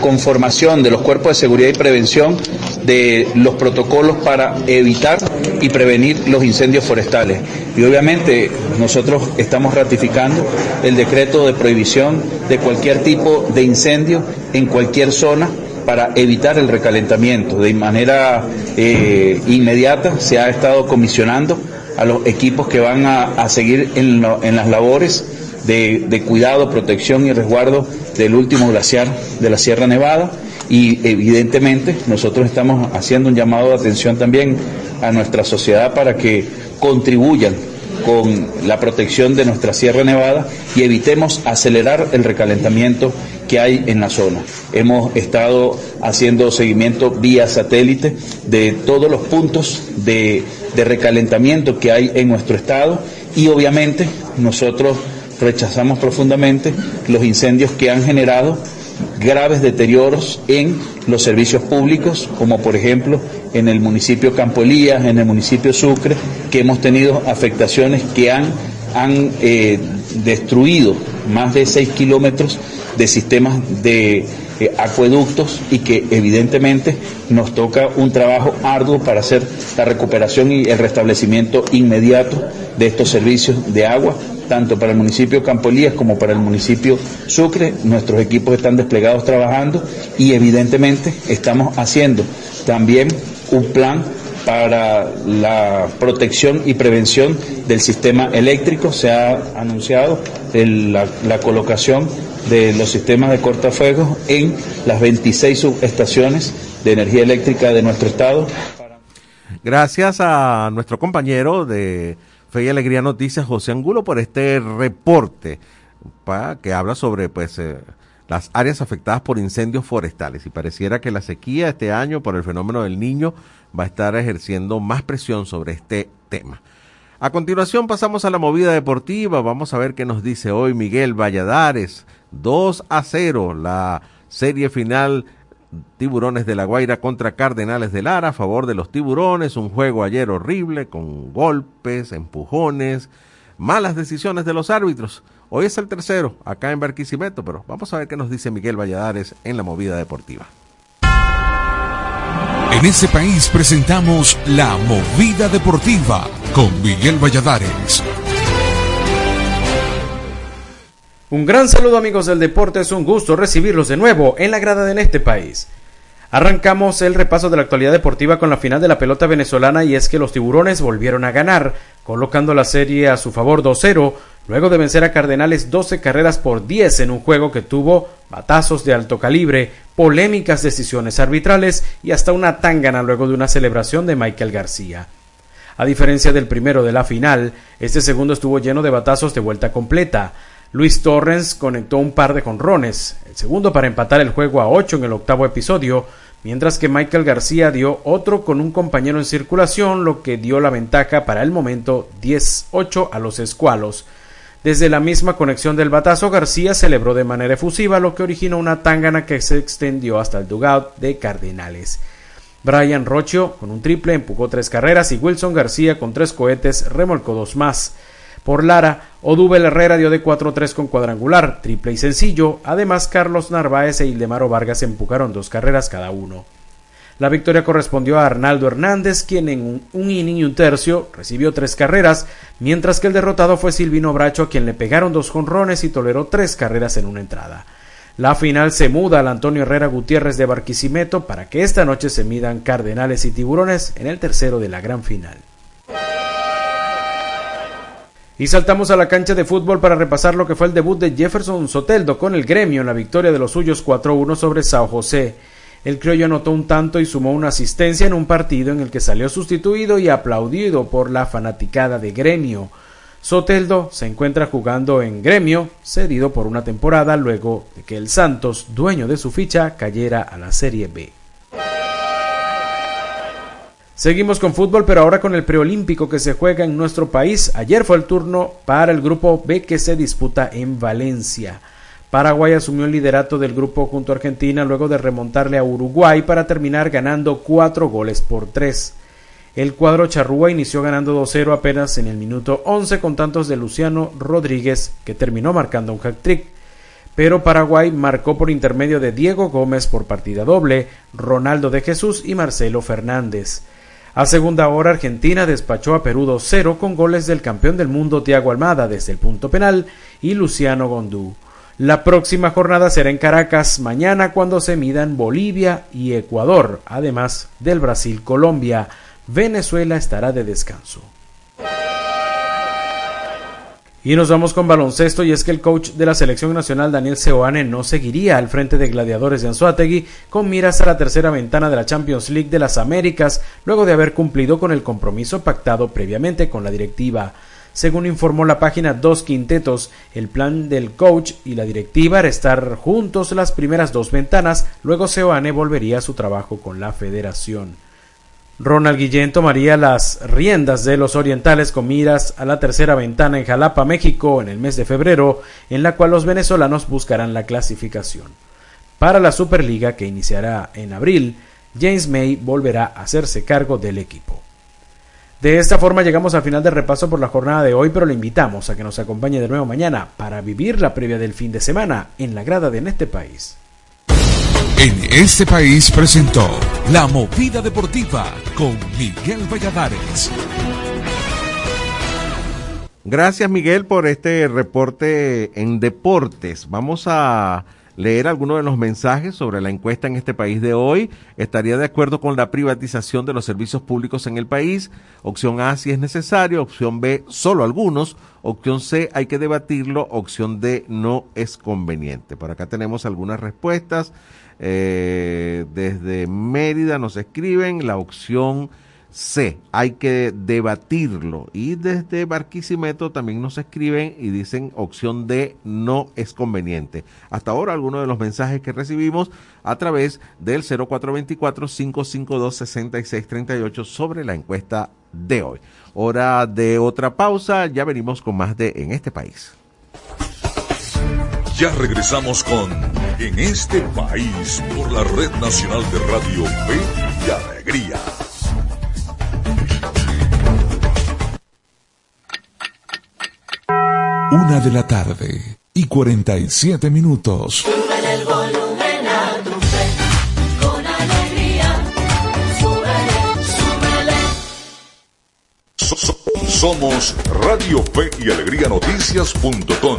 conformación de los cuerpos de seguridad y prevención de los protocolos para evitar y prevenir los incendios forestales. Y obviamente nosotros estamos ratificando el decreto de prohibición de cualquier tipo de incendio en cualquier zona para evitar el recalentamiento. De manera eh, inmediata se ha estado comisionando a los equipos que van a, seguir en, las labores de, de, cuidado, protección y resguardo del último glaciar de la Sierra Nevada y evidentemente nosotros estamos haciendo un llamado de atención también a nuestra sociedad para que contribuyan con la protección de nuestra Sierra Nevada y evitemos acelerar el recalentamiento que hay en la zona. Hemos estado haciendo seguimiento vía satélite de todos los puntos de, recalentamiento que hay en nuestro estado y obviamente nosotros rechazamos profundamente los incendios que han generado graves deterioros en los servicios públicos, como por ejemplo en el municipio Campo Elías, en el municipio Sucre, que hemos tenido afectaciones que han, han eh, destruido más de 6 kilómetros de sistemas de acueductos y que evidentemente nos toca un trabajo arduo para hacer la recuperación y el restablecimiento inmediato de estos servicios de agua, tanto para el municipio Campolías como para el municipio Sucre. Nuestros equipos están desplegados trabajando y evidentemente estamos haciendo también un plan para la protección y prevención del sistema eléctrico. Se ha anunciado la, colocación de los sistemas de cortafuegos en las 26 subestaciones de energía eléctrica de nuestro estado. Gracias a nuestro compañero de Fe y Alegría Noticias, José Angulo, por este reporte que habla sobre pues eh, las áreas afectadas por incendios forestales. Y pareciera que la sequía este año por el fenómeno del niño va a estar ejerciendo más presión sobre este tema. A continuación pasamos a la movida deportiva. Vamos a ver qué nos dice hoy Miguel Valladares. 2 a 0 la serie final Tiburones de la Guaira contra Cardenales de Lara a favor de los Tiburones. Un juego ayer horrible con golpes, empujones, malas decisiones de los árbitros. Hoy es el tercero acá en Barquisimeto, pero vamos a ver qué nos dice Miguel Valladares en la movida deportiva. En este país presentamos La Movida Deportiva con Miguel Valladares. Un gran saludo amigos del deporte, es un gusto recibirlos de nuevo en la grada de este país. Arrancamos el repaso de la actualidad deportiva con la final de la pelota venezolana y es que los tiburones volvieron a ganar, colocando la serie a su favor 2-0 luego de vencer a Cardenales 12 carreras por 10 en un juego que tuvo batazos de alto calibre, polémicas decisiones arbitrales y hasta una tangana luego de una celebración de Michael García. A diferencia del primero de la final, este segundo estuvo lleno de batazos de vuelta completa. Luis Torrens conectó un par de conrones, el segundo para empatar el juego a 8 en el octavo episodio, mientras que Michael García dio otro con un compañero en circulación, lo que dio la ventaja para el momento 10-8 a los escualos. Desde la misma conexión del batazo, García celebró de manera efusiva, lo que originó una tangana que se extendió hasta el dugout de Cardenales. Brian Rocho con un triple empujó tres carreras y Wilson García con tres cohetes remolcó dos más. Por Lara, Odubel Herrera dio de 4-3 con cuadrangular, triple y sencillo. Además, Carlos Narváez e Ildemaro Vargas empujaron dos carreras cada uno. La victoria correspondió a Arnaldo Hernández, quien en un, inning y un tercio recibió tres carreras, mientras que el derrotado fue Silvino Bracho, a quien le pegaron dos jonrones y toleró tres carreras en una entrada. La final se muda al Antonio Herrera Gutiérrez de Barquisimeto para que esta noche se midan Cardenales y Tiburones en el tercero de la gran final. Y saltamos a la cancha de fútbol para repasar lo que fue el debut de Jefferson Soteldo con el gremio en la victoria de los suyos 4-1 sobre Sao José. El criollo anotó un tanto y sumó una asistencia en un partido en el que salió sustituido y aplaudido por la fanaticada de gremio. Soteldo se encuentra jugando en gremio, cedido por una temporada luego de que el Santos, dueño de su ficha, cayera a la Serie B. Seguimos con fútbol, pero ahora con el preolímpico que se juega en nuestro país. Ayer fue el turno para el grupo B que se disputa en Valencia. Paraguay asumió el liderato del grupo junto a Argentina luego de remontarle a Uruguay para terminar ganando cuatro goles por tres. El cuadro charrúa inició ganando 2-0 apenas en el minuto 11 con tantos de Luciano Rodríguez que terminó marcando un hat-trick. Pero Paraguay marcó por intermedio de Diego Gómez por partida doble, Ronaldo de Jesús y Marcelo Fernández. A segunda hora, Argentina despachó a Perú 2-0 con goles del campeón del mundo Thiago Almada desde el punto penal y Luciano Gondú. La próxima jornada será en Caracas mañana cuando se midan Bolivia y Ecuador, además del Brasil-Colombia. Venezuela estará de descanso. Y nos vamos con baloncesto y es que el coach de la selección nacional Daniel Seoane no seguiría al frente de Gladiadores de Anzuategui con miras a la tercera ventana de la Champions League de las Américas luego de haber cumplido con el compromiso pactado previamente con la directiva. Según informó la página Dos Quintetos, el plan del coach y la directiva era estar juntos las primeras dos ventanas, luego Seoane volvería a su trabajo con la federación. Ronald Guillén tomaría las riendas de los orientales con miras a la tercera ventana en Jalapa, México, en el mes de febrero, en la cual los venezolanos buscarán la clasificación. Para la Superliga, que iniciará en abril, James May volverá a hacerse cargo del equipo. De esta forma llegamos al final del repaso por la jornada de hoy, pero le invitamos a que nos acompañe de nuevo mañana para vivir la previa del fin de semana en la grada de este país. En este país presentó La Movida Deportiva con Miguel Valladares. Gracias Miguel por este reporte en deportes. Vamos a leer algunos de los mensajes sobre la encuesta en este país de hoy. ¿Estaría de acuerdo con la privatización de los servicios públicos en el país? Opción A, si es necesario. Opción B, solo algunos. Opción C, hay que debatirlo. Opción D, no es conveniente. Por acá tenemos algunas respuestas. Eh, desde Mérida nos escriben la opción C, hay que debatirlo. Y desde Barquisimeto también nos escriben y dicen opción D no es conveniente. Hasta ahora algunos de los mensajes que recibimos a través del 0424-552-6638 sobre la encuesta de hoy. Hora de otra pausa, ya venimos con más de En este país. Ya regresamos con En este país por la Red Nacional de Radio Fe y Alegría. Una de la tarde y 47 minutos. Somos Radio Fe y Alegría Noticias.com.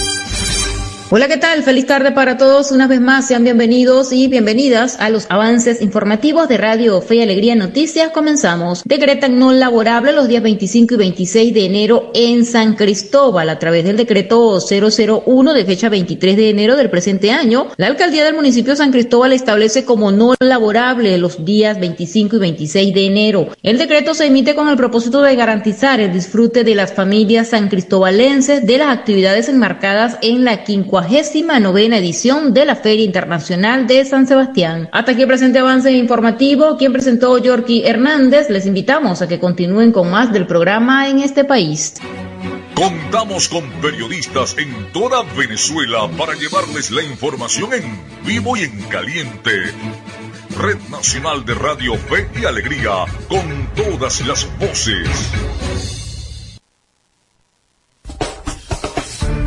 Hola, ¿qué tal? Feliz tarde para todos. Una vez más, sean bienvenidos y bienvenidas a los avances informativos de Radio Fe y Alegría Noticias. Comenzamos. Decretan no laborable los días 25 y 26 de enero en San Cristóbal a través del decreto 001 de fecha 23 de enero del presente año. La alcaldía del municipio de San Cristóbal establece como no laborable los días 25 y 26 de enero. El decreto se emite con el propósito de garantizar el disfrute de las familias san cristobalenses de las actividades enmarcadas en la quincuagésima novena edición de la Feria Internacional de San Sebastián. Hasta aquí presente avance informativo. Quien presentó Yorky Hernández, les invitamos a que continúen con más del programa en este país. Contamos con periodistas en toda Venezuela para llevarles la información en vivo y en caliente. Red Nacional de Radio Fe y Alegría, con todas las voces.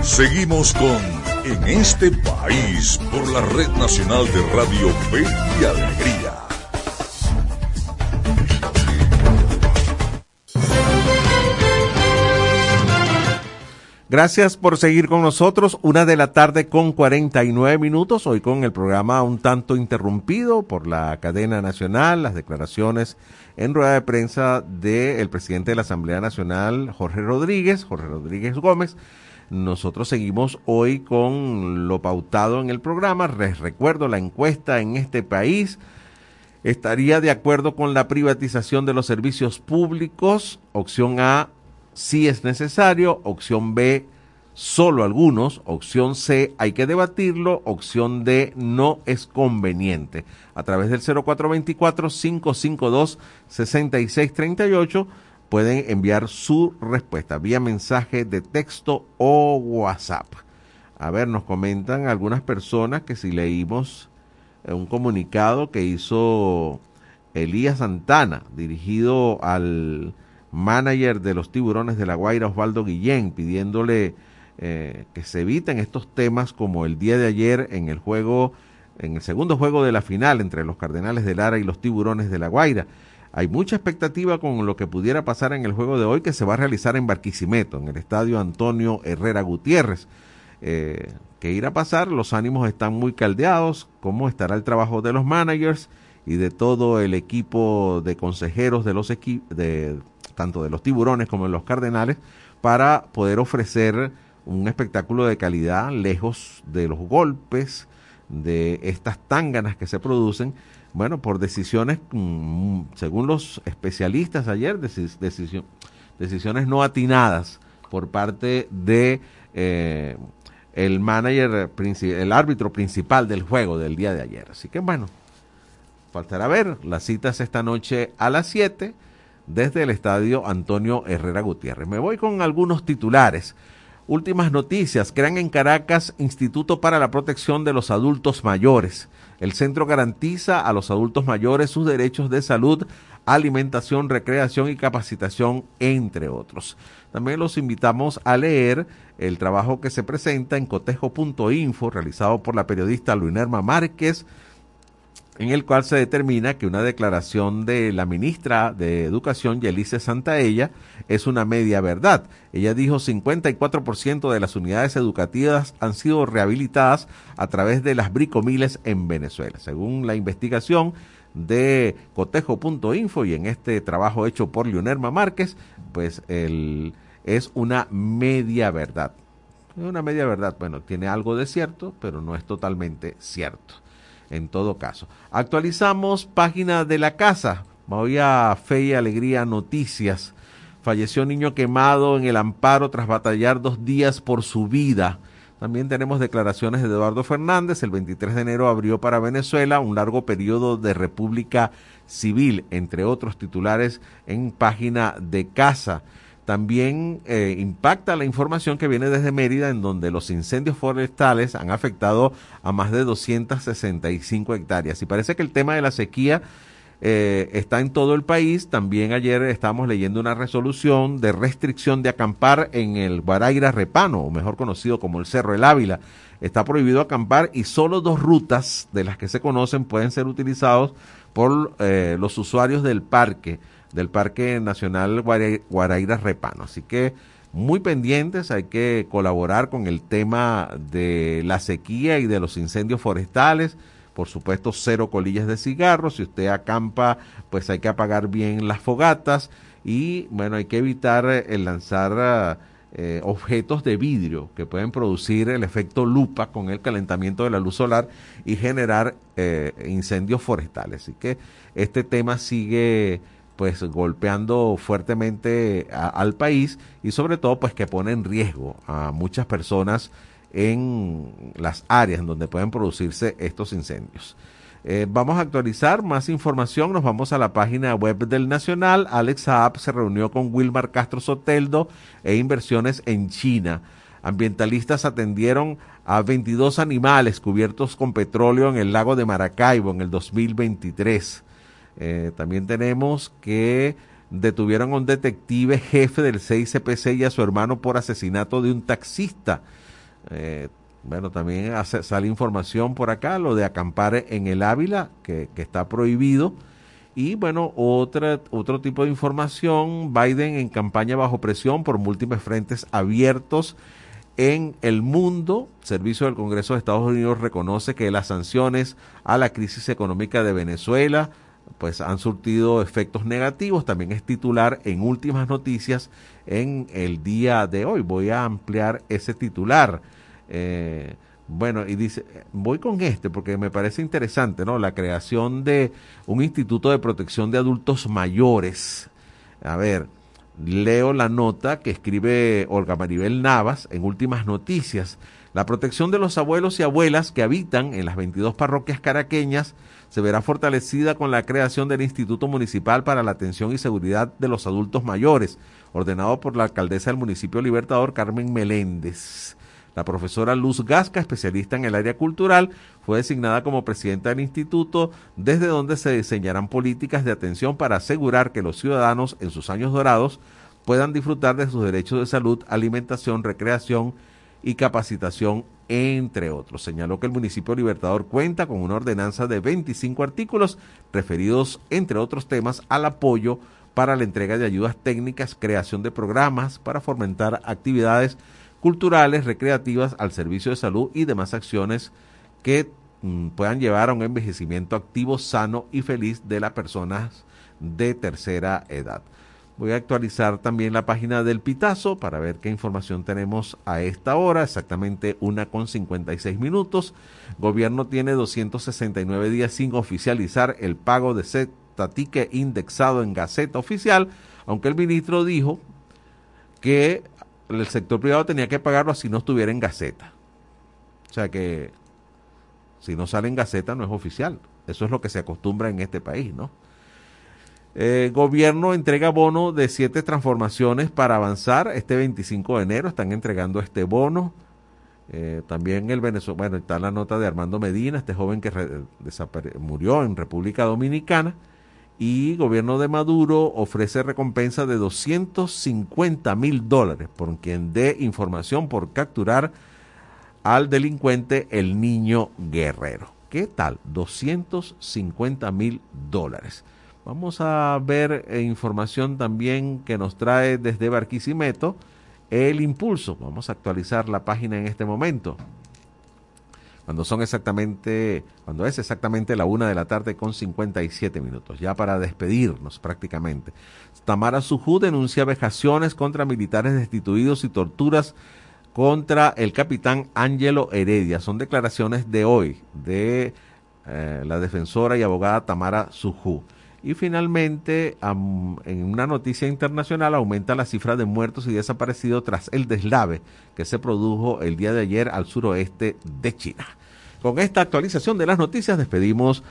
Seguimos con en este país por la Red Nacional de Radio Fe y Alegría. Gracias por seguir con nosotros. Una de la tarde con 49 minutos. Hoy con el programa un tanto interrumpido por la cadena nacional, las declaraciones en rueda de prensa del presidente de la Asamblea Nacional, Jorge Rodríguez, Jorge Rodríguez Gómez, nosotros seguimos hoy con lo pautado en el programa. Les recuerdo la encuesta en este país. ¿Estaría de acuerdo con la privatización de los servicios públicos? Opción A, sí es necesario. Opción B, solo algunos. Opción C, hay que debatirlo. Opción D, no es conveniente. A través del 0424-552-6638 pueden enviar su respuesta vía mensaje de texto o WhatsApp. A ver, nos comentan algunas personas que si leímos eh, un comunicado que hizo Elías Santana, dirigido al manager de los tiburones de la Guaira, Osvaldo Guillén, pidiéndole eh, que se eviten estos temas como el día de ayer en el juego, en el segundo juego de la final entre los Cardenales de Lara y los tiburones de la Guaira hay mucha expectativa con lo que pudiera pasar en el juego de hoy que se va a realizar en Barquisimeto, en el estadio Antonio Herrera Gutiérrez. Eh, ¿Qué irá a pasar? Los ánimos están muy caldeados. ¿Cómo estará el trabajo de los managers y de todo el equipo de consejeros de los de tanto de los tiburones como de los cardenales para poder ofrecer un espectáculo de calidad lejos de los golpes, de estas tánganas que se producen bueno, por decisiones, mm, según los especialistas ayer, decisiones no atinadas por parte de eh, el manager, el árbitro principal del juego del día de ayer. Así que bueno, faltará ver. Las citas esta noche a las 7 desde el estadio Antonio Herrera Gutiérrez. Me voy con algunos titulares. Últimas noticias. Crean en Caracas Instituto para la Protección de los Adultos Mayores. El centro garantiza a los adultos mayores sus derechos de salud, alimentación, recreación y capacitación, entre otros. También los invitamos a leer el trabajo que se presenta en cotejo.info, realizado por la periodista Luinerma Márquez, en el cual se determina que una declaración de la ministra de Educación, Yelice Santaella, es una media verdad. Ella dijo 54% de las unidades educativas han sido rehabilitadas a través de las bricomiles en Venezuela. Según la investigación de cotejo.info y en este trabajo hecho por Leonerma Márquez, pues es una media verdad. Una media verdad, bueno, tiene algo de cierto, pero no es totalmente cierto en todo caso. Actualizamos página de la casa. Voy Fe y Alegría Noticias. Falleció niño quemado en el amparo tras batallar dos días por su vida. También tenemos declaraciones de Eduardo Fernández. El 23 de enero abrió para Venezuela un largo periodo de república civil, entre otros titulares en página de casa. También eh, impacta la información que viene desde Mérida, en donde los incendios forestales han afectado a más de 265 hectáreas. Y parece que el tema de la sequía eh, está en todo el país. También ayer estábamos leyendo una resolución de restricción de acampar en el Guaraira Repano, o mejor conocido como el Cerro El Ávila. Está prohibido acampar y solo dos rutas de las que se conocen pueden ser utilizados por eh, los usuarios del parque del Parque Nacional Guaraira Repano. Así que muy pendientes, hay que colaborar con el tema de la sequía y de los incendios forestales. Por supuesto, cero colillas de cigarros. Si usted acampa, pues hay que apagar bien las fogatas. Y bueno, hay que evitar el lanzar eh, objetos de vidrio que pueden producir el efecto lupa con el calentamiento de la luz solar y generar eh, incendios forestales. Así que este tema sigue pues golpeando fuertemente al país y sobre todo pues que pone en riesgo a muchas personas en las áreas donde pueden producirse estos incendios. Eh, vamos a actualizar más información. Nos vamos a la página web del Nacional. Alex Saab se reunió con Wilmar Castro Soteldo e inversiones en China. Ambientalistas atendieron a 22 animales cubiertos con petróleo en el lago de Maracaibo en el 2023. Eh, también tenemos que detuvieron a un detective jefe del 6CPC y a su hermano por asesinato de un taxista. Eh, bueno, también sale información por acá, lo de acampar en el Ávila, que, está prohibido. Y bueno, otra, otro tipo de información, Biden en campaña bajo presión por múltiples frentes abiertos en el mundo. Servicio del Congreso de Estados Unidos reconoce que las sanciones a la crisis económica de Venezuela pues han surtido efectos negativos. También es titular en últimas noticias en el día de hoy. Voy a ampliar ese titular. Eh, bueno, y dice, voy con este porque me parece interesante, ¿no? La creación de un instituto de protección de adultos mayores. A ver, leo la nota que escribe Olga Maribel Navas en Últimas Noticias. La protección de los abuelos y abuelas que habitan en las 22 parroquias caraqueñas se verá fortalecida con la creación del Instituto Municipal para la Atención y Seguridad de los Adultos Mayores, ordenado por la alcaldesa del municipio Libertador, Carmen Meléndez. La profesora Luz Gasca, especialista en el área cultural, fue designada como presidenta del instituto, desde donde se diseñarán políticas de atención para asegurar que los ciudadanos en sus años dorados puedan disfrutar de sus derechos de salud, alimentación, recreación y capacitación, entre otros. Señaló que el municipio Libertador cuenta con una ordenanza de 25 artículos referidos, entre otros temas, al apoyo para la entrega de ayudas técnicas, creación de programas para fomentar actividades culturales, recreativas al servicio de salud y demás acciones que mm, puedan llevar a un envejecimiento activo, sano y feliz de las personas de tercera edad. Voy a actualizar también la página del Pitazo para ver qué información tenemos a esta hora, exactamente una con 56 minutos. Gobierno tiene 269 días sin oficializar el pago de Z-Tique indexado en Gaceta Oficial, aunque el ministro dijo que el sector privado tenía que pagarlo así no estuviera en Gaceta. O sea que si no sale en Gaceta no es oficial. Eso es lo que se acostumbra en este país, ¿no? Eh, gobierno entrega bono de siete transformaciones para avanzar. Este 25 de enero están entregando este bono. Eh, también el Venezuela, bueno, está la nota de Armando Medina, este joven que murió en República Dominicana y gobierno de Maduro ofrece recompensa de 250 mil dólares por quien dé información por capturar al delincuente el niño guerrero. ¿Qué tal? 250 mil dólares. Vamos a ver eh, información también que nos trae desde Barquisimeto el impulso. Vamos a actualizar la página en este momento cuando son exactamente, cuando es exactamente la una de la tarde con 57 minutos, ya para despedirnos prácticamente. Tamara Sujú denuncia vejaciones contra militares destituidos y torturas contra el capitán Ángelo Heredia. Son declaraciones de hoy de eh, la defensora y abogada Tamara Sujú. Y finalmente, en una noticia internacional, aumenta la cifra de muertos y desaparecidos tras el deslave que se produjo el día de ayer al suroeste de China. Con esta actualización de las noticias despedimos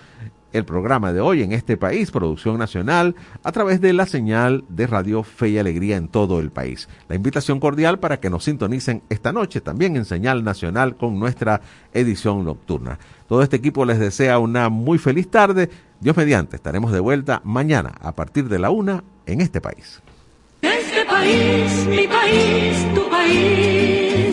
el programa de hoy en este país, Producción Nacional, a través de la señal de Radio Fe y Alegría en todo el país. La invitación cordial para que nos sintonicen esta noche también en señal nacional con nuestra edición nocturna. Todo este equipo les desea una muy feliz tarde. Dios mediante, estaremos de vuelta mañana a partir de la una en este país. Este país, mi país, tu país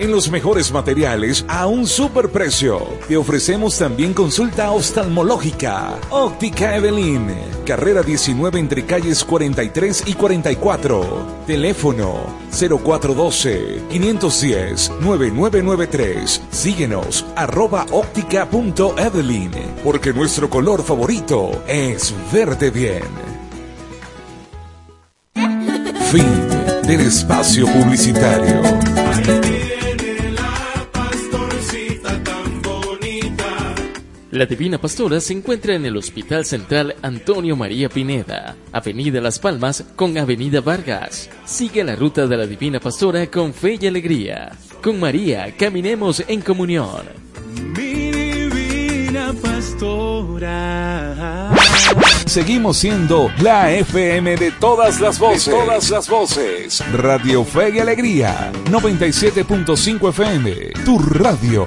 En los mejores materiales a un superprecio. Te ofrecemos también consulta oftalmológica. Óptica Evelyn. Carrera 19 entre calles 43 y 44. Teléfono 0412-510-9993. Síguenos arroba óptica.evelyn. Porque nuestro color favorito es verde bien. Fin del espacio publicitario. La Divina Pastora se encuentra en el Hospital Central Antonio María Pineda, Avenida Las Palmas con Avenida Vargas. Sigue la ruta de la Divina Pastora con fe y alegría. Con María caminemos en comunión. Mi divina pastora. Seguimos siendo la FM de todas las voces. De todas las voces. Radio Fe y Alegría. 97.5 FM. Tu radio.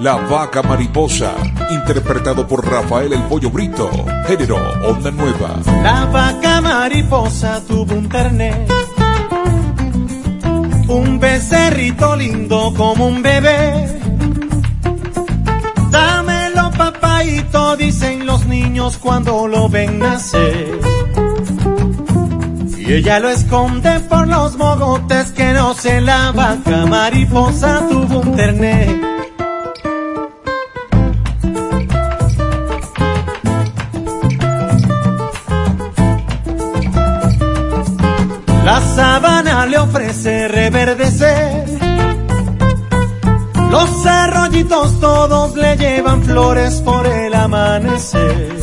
La Vaca Mariposa, interpretado por Rafael El Pollo Brito, género Onda Nueva. La vaca mariposa tuvo un un becerrito lindo como un bebé. Dámelo papaito, dicen los niños cuando lo ven nacer. Y ella lo esconde por los mogotes que no se la vaca mariposa tuvo un. Ofrece reverdecer. Los arroyitos todos le llevan flores por el amanecer.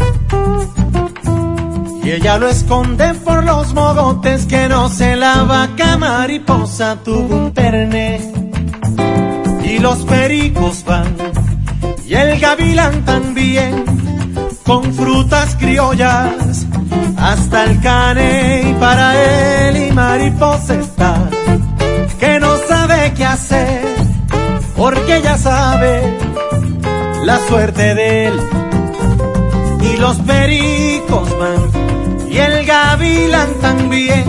Y ella lo esconde por los mogotes que no se la vaca mariposa tuvo un terne. Y los pericos van, y el gavilán también, con frutas criollas hasta el cane y para él y mariposa qué hacer porque ya sabe la suerte de él y los pericos van y el gavilán también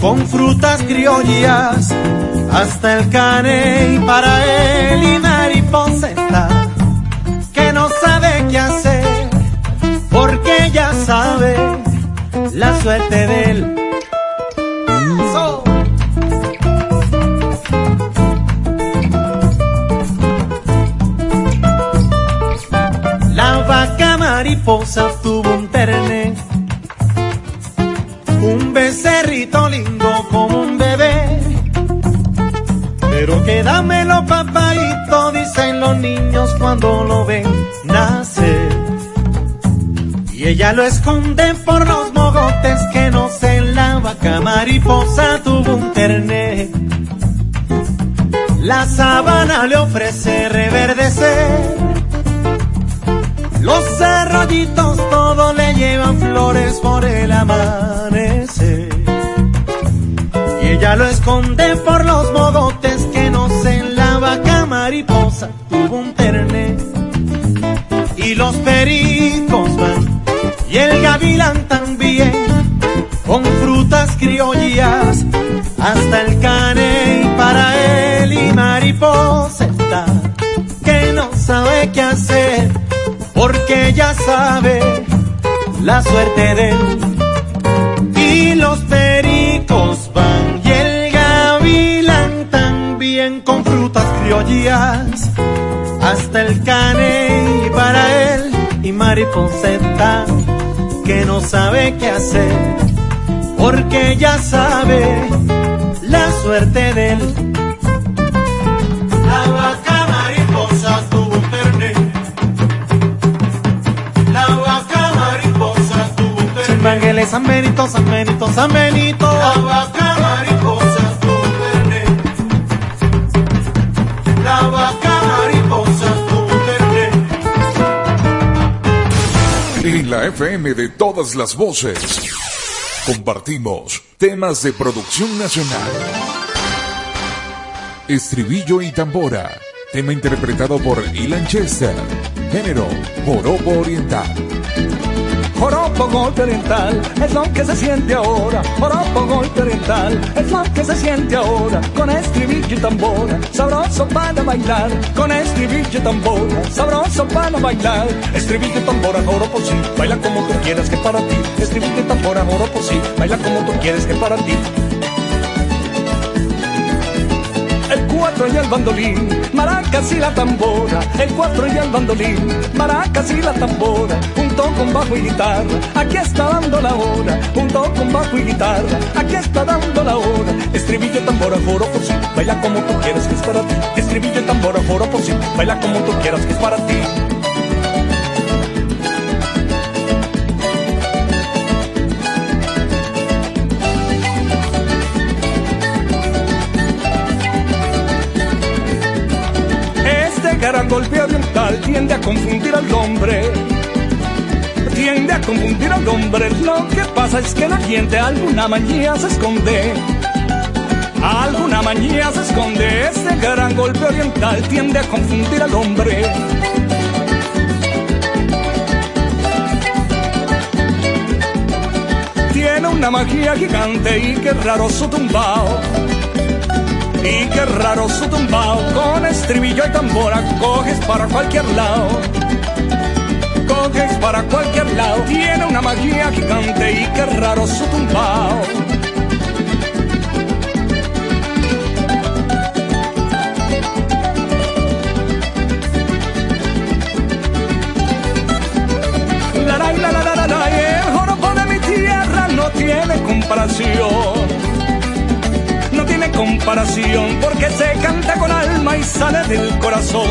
con frutas criollas hasta el cane y para él y mariposa está que no sabe qué hacer porque ya sabe la suerte de él. Mariposa tuvo un terne, un becerrito lindo como un bebé. Pero quédamelo papaito, dicen los niños cuando lo ven nacer. Y ella lo esconde por los mogotes que no se la vaca mariposa tuvo un terne. La sabana le ofrece reverdecer. Todos le llevan flores por el amanecer. Y ella lo esconde por los mogotes que no se la vaca mariposa tuvo un terne. Y los pericos van y el gavilán también, con frutas criollas ya sabe la suerte de él. Y los pericos van y el gavilán también con frutas criollas hasta el cane y para él y mariposa está que no sabe qué hacer, porque ya sabe la suerte de él. San Miguel, San Benito, San Benito, San Benito. La vaca mariposa terne. La vaca mariposa terne. En la FM de todas las voces, compartimos temas de producción nacional. Estribillo y tambora, tema interpretado por Ilan Chester, género joropo oriental. Joropo golpe oriental es lo que se siente ahora. Joropo golpe oriental es lo que se siente ahora. Con estribillo y tambora, sabroso para bailar. Con estribillo y tambora, sabroso para bailar. Estribillo y tambora, joropo sí, baila como tú quieras que para ti. Estribillo y tambora, joropo sí, baila como tú quieres que para ti. Cuatro y el bandolín, maracas y la tambora. El cuatro y el bandolín, maracas y la tambora. Junto con bajo y guitarra, aquí está dando la hora. Junto con bajo y guitarra, aquí está dando la hora. Estribillo, tambora, joro por sí, baila como tú quieras que es para ti. Estribillo, tambora, joro por sí, baila como tú quieras que es para ti. Al hombre. Tiende a confundir al hombre. Lo que pasa es que la gente alguna manía se esconde. Alguna manía se esconde, ese gran golpe oriental tiende a confundir al hombre. Tiene una magia gigante y qué raro su tumbao. Y qué raro su tumbao, con estribillo y tambora coges para cualquier lado. Coges para cualquier lado, tiene una magia gigante y qué raro su tumbao. La la la la la la el joropo de mi tierra no tiene comparación. No tiene comparación porque se canta con alma y sale del corazón.